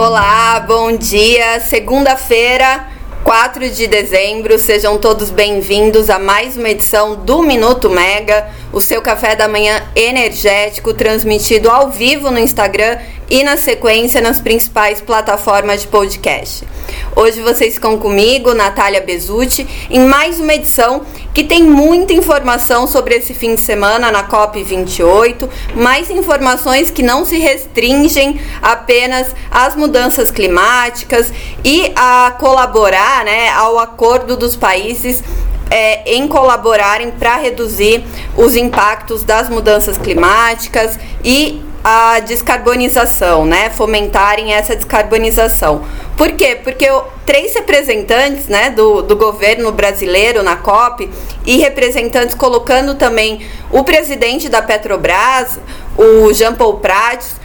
Olá, bom dia. Segunda-feira, 4 de dezembro. Sejam todos bem-vindos a mais uma edição do Minuto Mega, o seu café da manhã energético transmitido ao vivo no Instagram e na sequência nas principais plataformas de podcast. Hoje vocês ficam comigo, Natália Bezutti, em mais uma edição que tem muita informação sobre esse fim de semana na COP28, mais informações que não se restringem apenas às mudanças climáticas e a colaborar né, ao acordo dos países é, em colaborarem para reduzir os impactos das mudanças climáticas e a descarbonização, né? Fomentarem essa descarbonização. Por quê? Porque três representantes né, do, do governo brasileiro na COP e representantes colocando também o presidente da Petrobras, o Jean Paul Prats,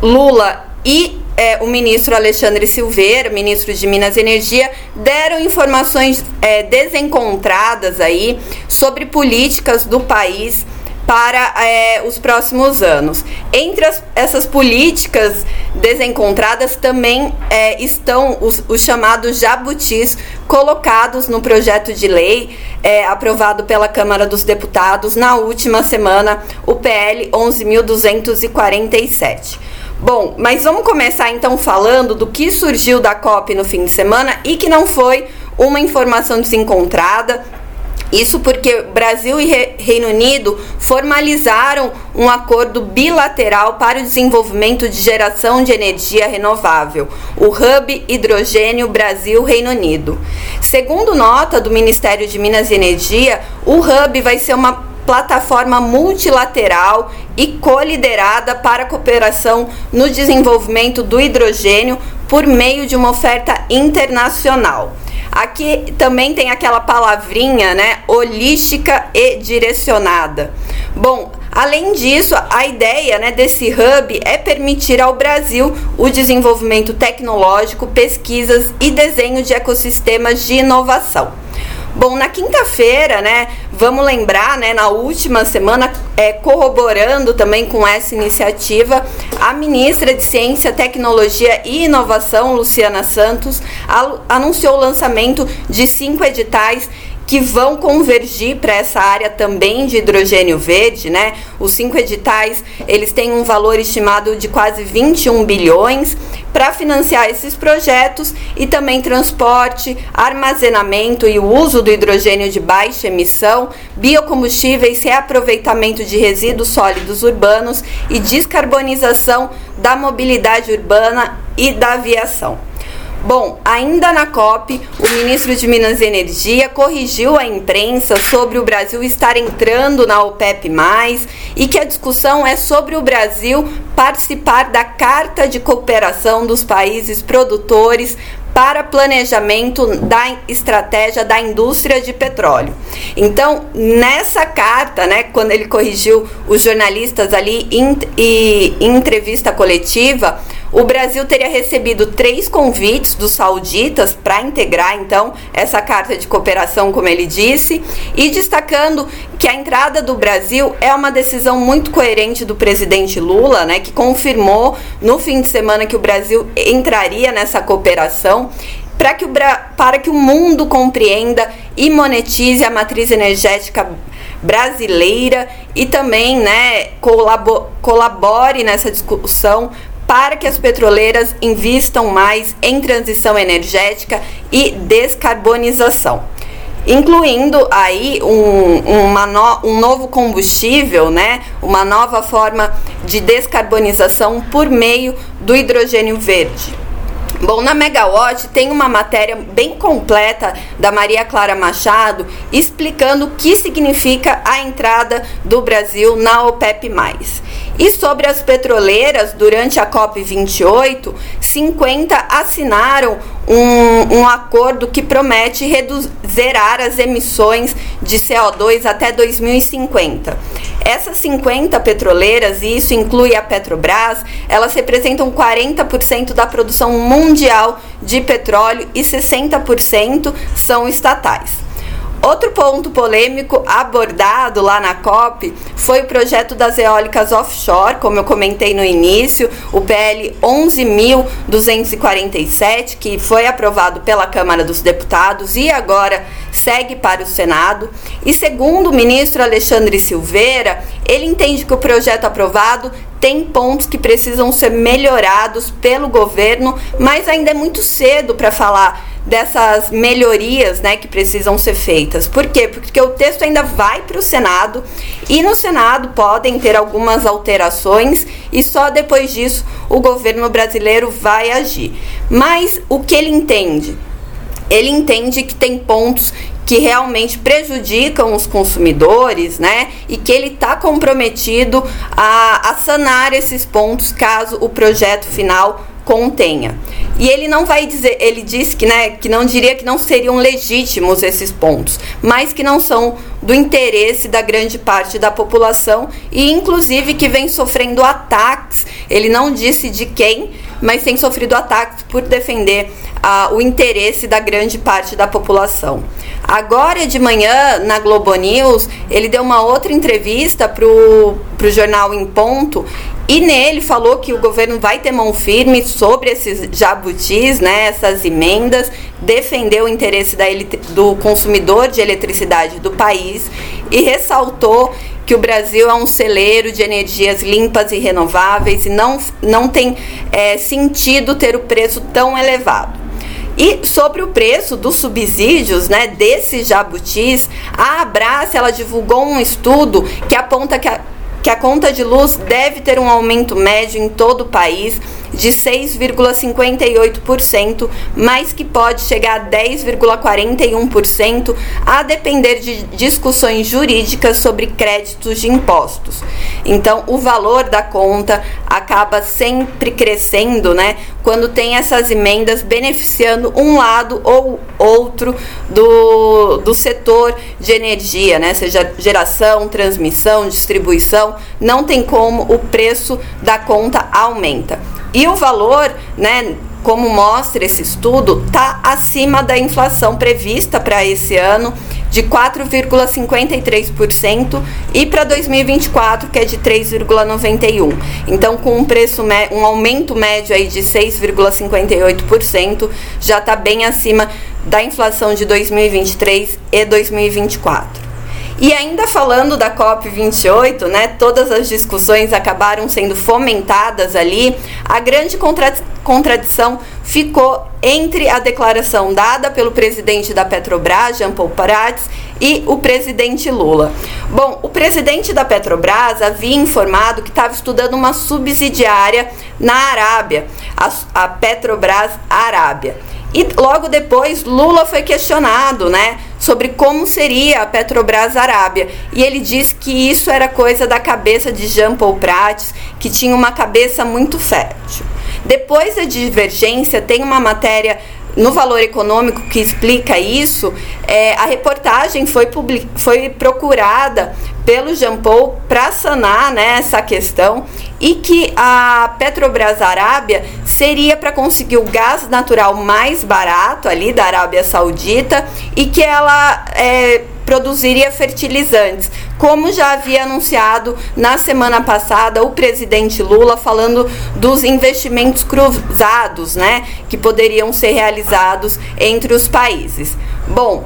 Lula e é, o ministro Alexandre Silveira, ministro de Minas e Energia, deram informações é, desencontradas aí sobre políticas do país para é, os próximos anos. Entre as, essas políticas desencontradas também é, estão os, os, chamados jabutis colocados no projeto de lei é, aprovado pela Câmara dos Deputados na última semana, o PL 11.247. Bom, mas vamos começar então falando do que surgiu da COP no fim de semana e que não foi uma informação desencontrada isso porque Brasil e Reino Unido formalizaram um acordo bilateral para o desenvolvimento de geração de energia renovável, o Hub Hidrogênio Brasil-Reino Unido. Segundo nota do Ministério de Minas e Energia, o Hub vai ser uma plataforma multilateral e coliderada para cooperação no desenvolvimento do hidrogênio por meio de uma oferta internacional. Aqui também tem aquela palavrinha, né? Holística e direcionada. Bom, além disso, a ideia né, desse hub é permitir ao Brasil o desenvolvimento tecnológico, pesquisas e desenho de ecossistemas de inovação. Bom, na quinta-feira, né, vamos lembrar, né, na última semana, é, corroborando também com essa iniciativa, a ministra de Ciência, Tecnologia e Inovação, Luciana Santos, anunciou o lançamento de cinco editais que vão convergir para essa área também de hidrogênio verde, né? Os cinco editais, eles têm um valor estimado de quase 21 bilhões para financiar esses projetos e também transporte, armazenamento e o uso do hidrogênio de baixa emissão, biocombustíveis, reaproveitamento de resíduos sólidos urbanos e descarbonização da mobilidade urbana e da aviação. Bom, ainda na COP, o ministro de Minas e Energia corrigiu a imprensa sobre o Brasil estar entrando na OPEP, e que a discussão é sobre o Brasil participar da Carta de Cooperação dos Países Produtores para planejamento da estratégia da indústria de petróleo. Então, nessa carta, né, quando ele corrigiu os jornalistas ali em, em, em entrevista coletiva, o Brasil teria recebido três convites dos sauditas para integrar, então, essa carta de cooperação, como ele disse, e destacando que a entrada do Brasil é uma decisão muito coerente do presidente Lula, né, que confirmou no fim de semana que o Brasil entraria nessa cooperação para que, o, para que o mundo compreenda e monetize a matriz energética brasileira e também né, colabore nessa discussão para que as petroleiras invistam mais em transição energética e descarbonização. Incluindo aí um, no, um novo combustível, né? uma nova forma de descarbonização por meio do hidrogênio verde. Bom, na Megawatt tem uma matéria bem completa da Maria Clara Machado explicando o que significa a entrada do Brasil na OPEP+. E sobre as petroleiras, durante a COP28, 50 assinaram um, um acordo que promete reduzir, zerar as emissões de CO2 até 2050. Essas 50 petroleiras, e isso inclui a Petrobras, elas representam 40% da produção mundial de petróleo e 60% são estatais. Outro ponto polêmico abordado lá na COP foi o projeto das eólicas offshore, como eu comentei no início, o PL 11.247, que foi aprovado pela Câmara dos Deputados e agora segue para o Senado. E segundo o ministro Alexandre Silveira, ele entende que o projeto aprovado tem pontos que precisam ser melhorados pelo governo, mas ainda é muito cedo para falar dessas melhorias né, que precisam ser feitas. Por quê? Porque o texto ainda vai para o Senado e no Senado podem ter algumas alterações e só depois disso o governo brasileiro vai agir. Mas o que ele entende? Ele entende que tem pontos que realmente prejudicam os consumidores, né? E que ele está comprometido a, a sanar esses pontos caso o projeto final contenha. E ele não vai dizer, ele diz que, né, que não diria que não seriam legítimos esses pontos, mas que não são do interesse da grande parte da população e inclusive que vem sofrendo ataques. Ele não disse de quem, mas tem sofrido ataques por defender ah, o interesse da grande parte da população. Agora de manhã, na Globo News, ele deu uma outra entrevista para o jornal Em Ponto e nele falou que o governo vai ter mão firme sobre esses jabutis, né, essas emendas, defendeu o interesse da, do consumidor de eletricidade do país e ressaltou que o Brasil é um celeiro de energias limpas e renováveis e não, não tem é, sentido ter o preço tão elevado. E sobre o preço dos subsídios, né, desses jabutis, a Abraça ela divulgou um estudo que aponta que a, que a conta de luz deve ter um aumento médio em todo o país de 6,58%, mas que pode chegar a 10,41% a depender de discussões jurídicas sobre créditos de impostos. Então, o valor da conta acaba sempre crescendo, né? Quando tem essas emendas beneficiando um lado ou outro do, do setor de energia, né? Seja geração, transmissão, distribuição, não tem como o preço da conta aumenta. E o valor, né, como mostra esse estudo, está acima da inflação prevista para esse ano de 4,53% e para 2024 que é de 3,91. Então, com um preço um aumento médio aí de 6,58%, já está bem acima da inflação de 2023 e 2024. E ainda falando da COP28, né, todas as discussões acabaram sendo fomentadas ali, a grande contra contradição ficou entre a declaração dada pelo presidente da Petrobras, Jean Paul Prats, e o presidente Lula. Bom, o presidente da Petrobras havia informado que estava estudando uma subsidiária na Arábia, a, a Petrobras Arábia. E logo depois Lula foi questionado, né, sobre como seria a Petrobras Arábia. E ele disse que isso era coisa da cabeça de Jean Paul Prats, que tinha uma cabeça muito fértil. Depois da divergência, tem uma matéria no Valor Econômico que explica isso, é, a reportagem foi, foi procurada pelo Jean Paul para sanar né, essa questão e que a Petrobras Arábia seria para conseguir o gás natural mais barato ali da Arábia Saudita e que ela é, produziria fertilizantes, como já havia anunciado na semana passada o presidente Lula falando dos investimentos cruzados, né, que poderiam ser realizados entre os países. Bom,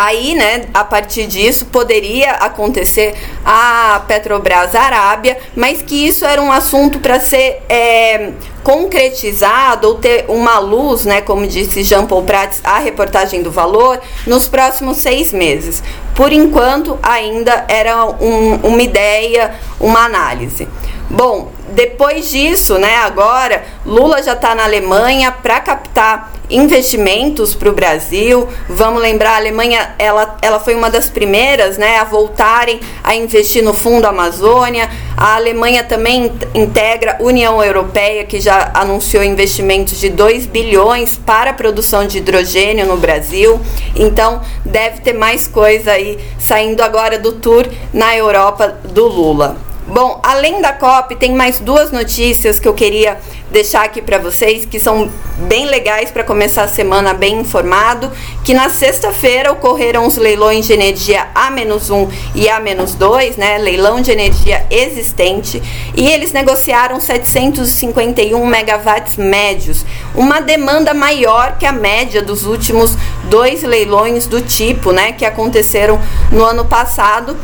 Aí, né, a partir disso, poderia acontecer a Petrobras Arábia, mas que isso era um assunto para ser é, concretizado ou ter uma luz, né, como disse Jean Paul Prats, a reportagem do valor, nos próximos seis meses. Por enquanto, ainda era um, uma ideia, uma análise. Bom, depois disso, né, agora, Lula já está na Alemanha para captar investimentos para o Brasil. Vamos lembrar, a Alemanha ela, ela foi uma das primeiras né, a voltarem a investir no Fundo Amazônia. A Alemanha também integra a União Europeia, que já anunciou investimentos de 2 bilhões para a produção de hidrogênio no Brasil. Então, deve ter mais coisa aí saindo agora do tour na Europa do Lula. Bom, além da COP, tem mais duas notícias que eu queria deixar aqui para vocês que são bem legais para começar a semana bem informado, que na sexta-feira ocorreram os leilões de energia A-1 e A-2, né, leilão de energia existente, e eles negociaram 751 megawatts médios, uma demanda maior que a média dos últimos dois leilões do tipo, né, que aconteceram no ano passado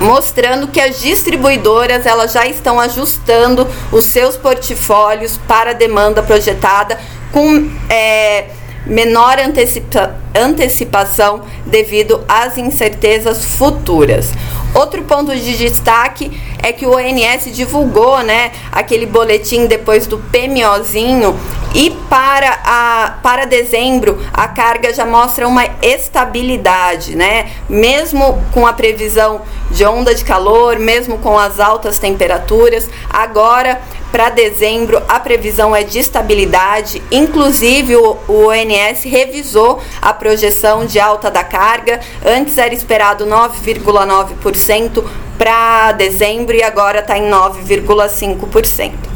mostrando que as distribuidoras elas já estão ajustando os seus portfólios para a demanda projetada com é, menor antecipa antecipação devido às incertezas futuras. Outro ponto de destaque é que o ONS divulgou, né, aquele boletim depois do PMOzinho e para, a, para dezembro a carga já mostra uma estabilidade, né? Mesmo com a previsão de onda de calor, mesmo com as altas temperaturas, agora para dezembro a previsão é de estabilidade, inclusive o, o ONS revisou a projeção de alta da carga, antes era esperado 9,9% para dezembro e agora está em 9,5%.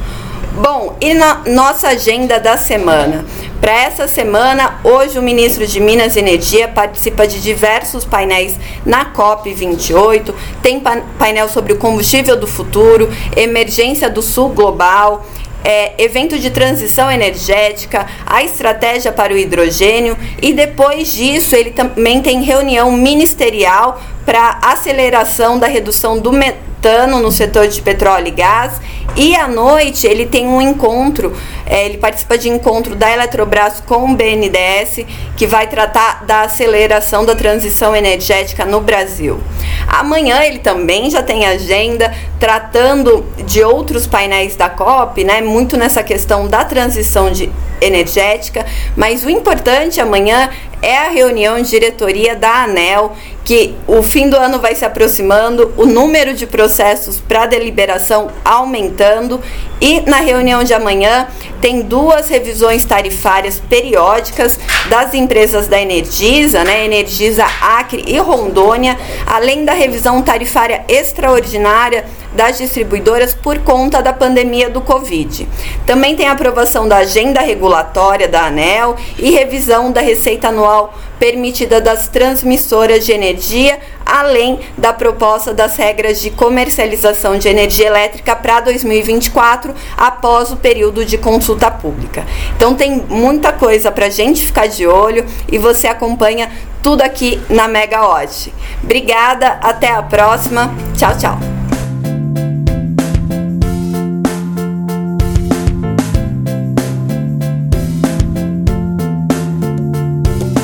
Bom, e na nossa agenda da semana? Para essa semana, hoje o ministro de Minas e Energia participa de diversos painéis na COP28. Tem painel sobre o combustível do futuro, emergência do sul global, é, evento de transição energética, a estratégia para o hidrogênio e depois disso ele também tem reunião ministerial para aceleração da redução do no setor de petróleo e gás e à noite ele tem um encontro, é, ele participa de encontro da Eletrobras com o BNDES, que vai tratar da aceleração da transição energética no Brasil. Amanhã ele também já tem agenda tratando de outros painéis da COP, né? Muito nessa questão da transição de energética, mas o importante amanhã é a reunião de diretoria da ANEL, que o fim do ano vai se aproximando, o número de processos para deliberação aumentando e na reunião de amanhã tem duas revisões tarifárias periódicas das empresas da Energisa, né, Energisa Acre e Rondônia, além da revisão tarifária extraordinária das distribuidoras por conta da pandemia do Covid. Também tem aprovação da agenda regulatória da ANEL e revisão da receita anual permitida das transmissoras de energia, além da proposta das regras de comercialização de energia elétrica para 2024, após o período de consulta pública. Então tem muita coisa para a gente ficar de olho e você acompanha tudo aqui na Mega Odd. Obrigada, até a próxima. Tchau, tchau.